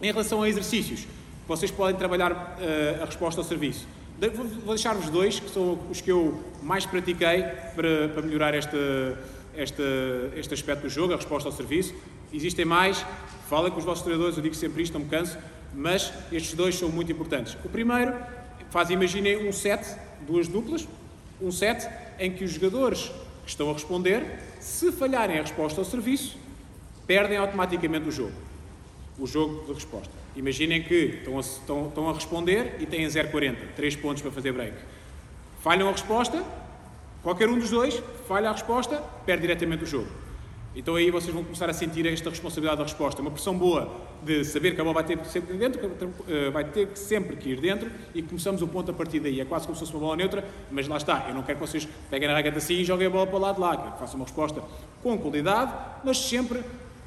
Em relação a exercícios, vocês podem trabalhar uh, a resposta ao serviço. De vou, deixar-vos dois, que são os que eu mais pratiquei para, para melhorar este, este, este aspecto do jogo, a resposta ao serviço. Existem mais, falem com os vossos treinadores, eu digo sempre isto, não me canso, mas estes dois são muito importantes. O primeiro, faz, imaginem um set, duas duplas, um set em que os jogadores que estão a responder, se falharem a resposta ao serviço, perdem automaticamente o jogo. O jogo de resposta. Imaginem que estão a, estão, estão a responder e têm 0,40, 3 pontos para fazer break. Falham a resposta, qualquer um dos dois falha a resposta, perde diretamente o jogo. Então aí vocês vão começar a sentir esta responsabilidade da resposta. Uma pressão boa de saber que a bola vai ter que sempre ir dentro, eh, vai ter sempre que ir dentro e começamos o ponto a partir daí. É quase como se fosse uma bola neutra, mas lá está. Eu não quero que vocês peguem na raquete assim e joguem a bola para o lado de lá. Que façam uma resposta com qualidade, mas sempre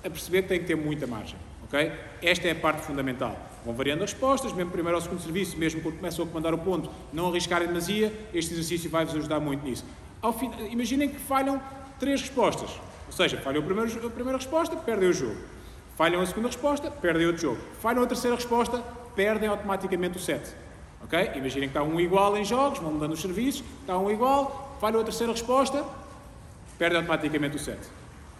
a perceber que tem que ter muita margem. Okay? Esta é a parte fundamental. Vão variando as respostas, mesmo primeiro ou segundo serviço, mesmo quando começam a comandar o ponto, não arriscarem demasia, este exercício vai-vos ajudar muito nisso. Fim, imaginem que falham três respostas. Ou seja, falham a primeira, a primeira resposta, perdem o jogo. Falham a segunda resposta, perdem outro jogo. Falham a terceira resposta, perdem automaticamente o set. Ok? Imaginem que está um igual em jogos, vão mudando os serviços, está um igual, falham a terceira resposta, perdem automaticamente o set.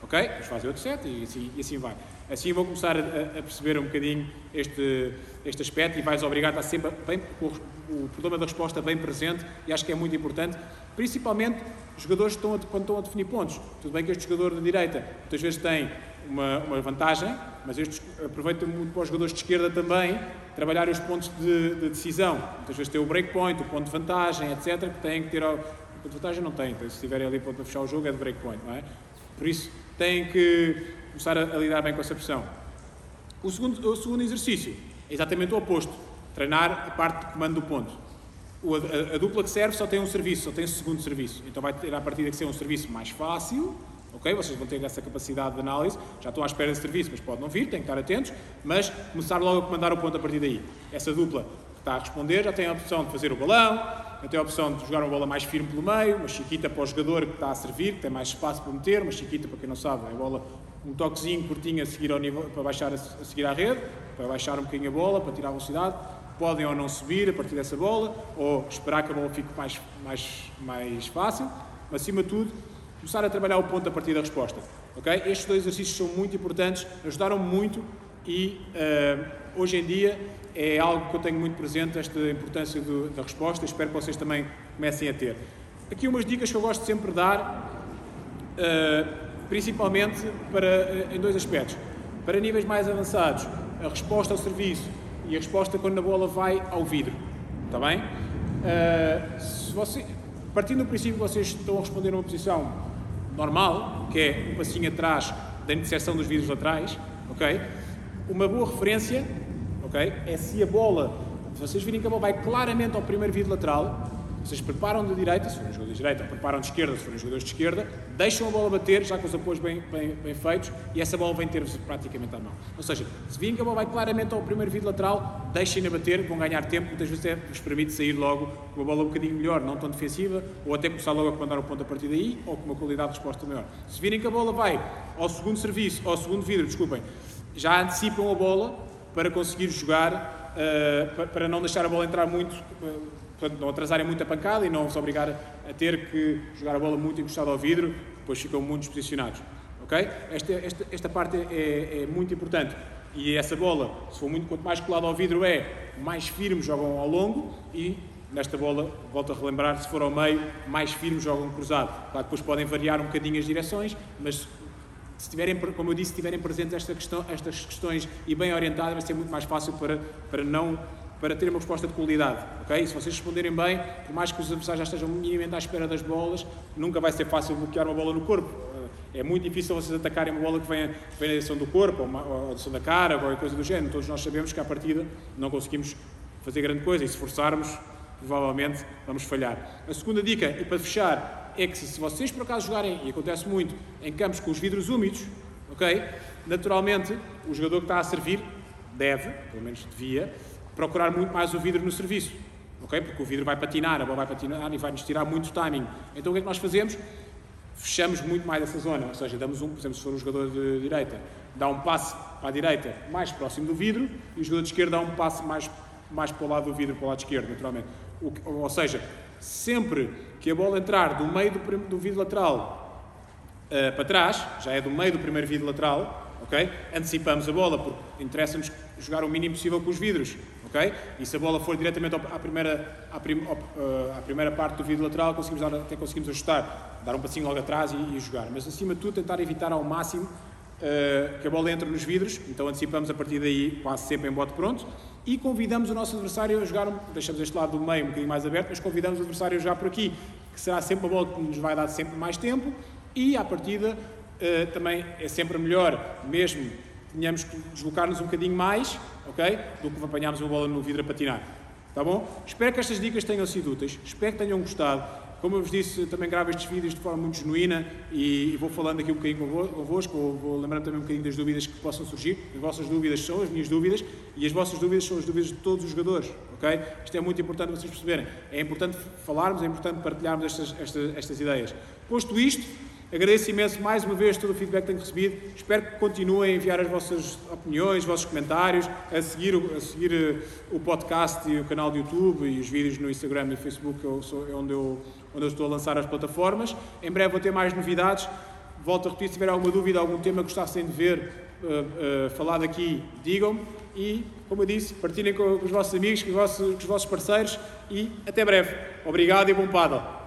Ok? Depois fazem outro set e assim, e assim vai. Assim vão começar a, a, perceber um bocadinho este, este aspecto e vais obrigar a sempre bem, o, o problema da resposta bem presente e acho que é muito importante, principalmente os jogadores estão a, quando estão a definir pontos. Tudo bem que este jogador de direita muitas vezes tem uma, uma vantagem, mas estes aproveitam muito para os jogadores de esquerda também trabalhar os pontos de, de decisão. Muitas vezes tem o breakpoint, o ponto de vantagem, etc., que têm que ter. O ponto de vantagem não tem, então, se tiverem ali para fechar o jogo é de breakpoint, não é? Por isso têm que começar a, a lidar bem com essa pressão. O segundo, o segundo exercício é exatamente o oposto: treinar a parte de comando do ponto. O, a, a, dupla que serve só tem um serviço, só tem um segundo serviço. Então vai ter a partir que ser um serviço mais fácil, ok? Vocês vão ter essa capacidade de análise. Já estão à espera de serviço, mas pode não vir, têm que estar atentos. Mas começar logo a comandar o ponto a partir daí. Essa dupla que está a responder já tem a opção de fazer o balão, já tem a opção de jogar uma bola mais firme pelo meio, uma chiquita para o jogador que está a servir, que tem mais espaço para meter, uma chiquita para quem não sabe, é bola um toquezinho curtinho a seguir ao nível, para baixar a, a seguir à rede, para baixar um bocadinho a bola, para tirar a velocidade podem ou não subir a partir dessa bola, ou esperar que a bola fique mais, mais, mais fácil, mas acima de tudo, começar a trabalhar o ponto a partir da resposta. Okay? Estes dois exercícios são muito importantes, ajudaram muito e uh, hoje em dia é algo que eu tenho muito presente, esta importância do, da resposta, espero que vocês também comecem a ter. Aqui umas dicas que eu gosto sempre de dar, uh, principalmente para, uh, em dois aspectos. Para níveis mais avançados, a resposta ao serviço e a resposta quando a bola vai ao vidro. Está bem? Você, partindo do princípio que vocês estão a responder numa posição normal, que é um passinho atrás da interseção dos vidros laterais, ok? Uma boa referência, ok? É se a bola, se vocês virem que a bola vai claramente ao primeiro vidro lateral, vocês preparam de direita, se forem jogadores de direita, preparam de esquerda, se forem jogadores de esquerda, deixam a bola bater, já com os apoios bem, bem, bem feitos, e essa bola vem ter-vos praticamente à mão. Ou seja, se virem que a bola vai claramente ao primeiro vidro lateral, deixem-na bater, vão ganhar tempo, muitas vezes vos permite sair logo com uma bola um bocadinho melhor, não tão defensiva, ou até começar logo a comandar o ponto a partir daí, ou com uma qualidade de resposta maior. Se virem que a bola vai ao segundo serviço, ao segundo vidro, desculpem, já antecipam a bola para conseguir jogar, uh, para não deixar a bola entrar muito. Uh, portanto, não atrasarem muito a pancada e não se obrigar a ter que jogar a bola muito encostada ao vidro, depois ficam muito desposicionados. Ok? Esta, esta, esta parte é, é, muito importante. E essa bola, se for muito, quanto mais colada ao vidro é, mais firme jogam ao longo e nesta bola, volto a relembrar, se for ao meio, mais firme jogam cruzado. Claro, depois podem variar um bocadinho as direções, mas se tiverem, como eu disse, se tiverem presentes esta questão, estas questões e bem orientadas, vai ser muito mais fácil para, para não para ter uma resposta de qualidade. Okay? Se vocês responderem bem, por mais que os adversários já estejam minimamente à espera das bolas, nunca vai ser fácil bloquear uma bola no corpo. É muito difícil vocês atacarem uma bola que vem, vem na direção do corpo, ou, uma, ou na direção da cara, ou coisa do género. Todos nós sabemos que à partida não conseguimos fazer grande coisa e se forçarmos, provavelmente vamos falhar. A segunda dica, e para fechar, é que se vocês por acaso jogarem, e acontece muito, em campos com os vidros úmidos, ok? Naturalmente, o jogador que está a servir deve, pelo menos devia, procurar muito mais o vidro no serviço, ok? Porque o vidro vai patinar, a bola vai patinar e vai-nos tirar muito timing. Então o que é que nós fazemos? Fechamos muito mais essa zona, ou seja, damos um, por exemplo, se for um jogador de direita, dá um passe para a direita mais próximo do vidro e o jogador de esquerda dá um passe mais, mais para o lado do vidro, para o lado esquerdo, naturalmente. O, ou seja, sempre que a bola entrar do meio do, do vidro lateral uh, para trás, já é do meio do primeiro vidro lateral, ok? Antecipamos a bola porque interessa-nos jogar o mínimo possível com os vidros, ok? E se a bola for diretamente à primeira, à, prim, uh, à primeira parte do vidro lateral, conseguimos dar, até conseguimos ajustar, dar um passinho logo atrás e, e jogar. Mas acima de tudo tentar evitar ao máximo uh, que a bola entre nos vidros, então antecipamos a partir daí quase sempre em bote pronto e convidamos o nosso adversário a jogar, deixamos este lado do meio um bocadinho mais aberto, mas convidamos o adversário a jogar por aqui, que será sempre a bola que nos vai dar sempre mais tempo e à partida uh, também é sempre melhor, mesmo tenhamos que deslocar-nos um bocadinho mais, ok? Do que apanharmos uma bola no vidro a patinar. Tá bom? Espero que estas dicas tenham sido úteis, espero que tenham gostado. Como eu vos disse, também gravo estes vídeos de forma muito genuína e, vou falando aqui um bocadinho convosco, vou, vou lembrando também um bocadinho das dúvidas que possam surgir. As vossas dúvidas são as minhas dúvidas e as vossas dúvidas são as dúvidas de todos os jogadores, ok? Isto é muito importante vocês perceberem. É importante falarmos, é importante partilharmos estas, estas, estas ideias. Posto isto, Agradeço imenso mais uma vez todo o feedback que tenho recebido. Espero que continuem a enviar as vossas opiniões, os vossos comentários, a seguir, a seguir eh, o podcast e o canal do YouTube e os vídeos no Instagram e Facebook, sou, é onde eu, onde eu estou a lançar as plataformas. Em breve vou ter mais novidades. Volto a repetir, se tiver alguma dúvida, algum tema que gostassem de ver uh, uh, falado aqui, digam-me. E, como eu disse, partilhem com, os vossos amigos, com os vossos, com os vossos parceiros e até breve. Obrigado e bom paddle.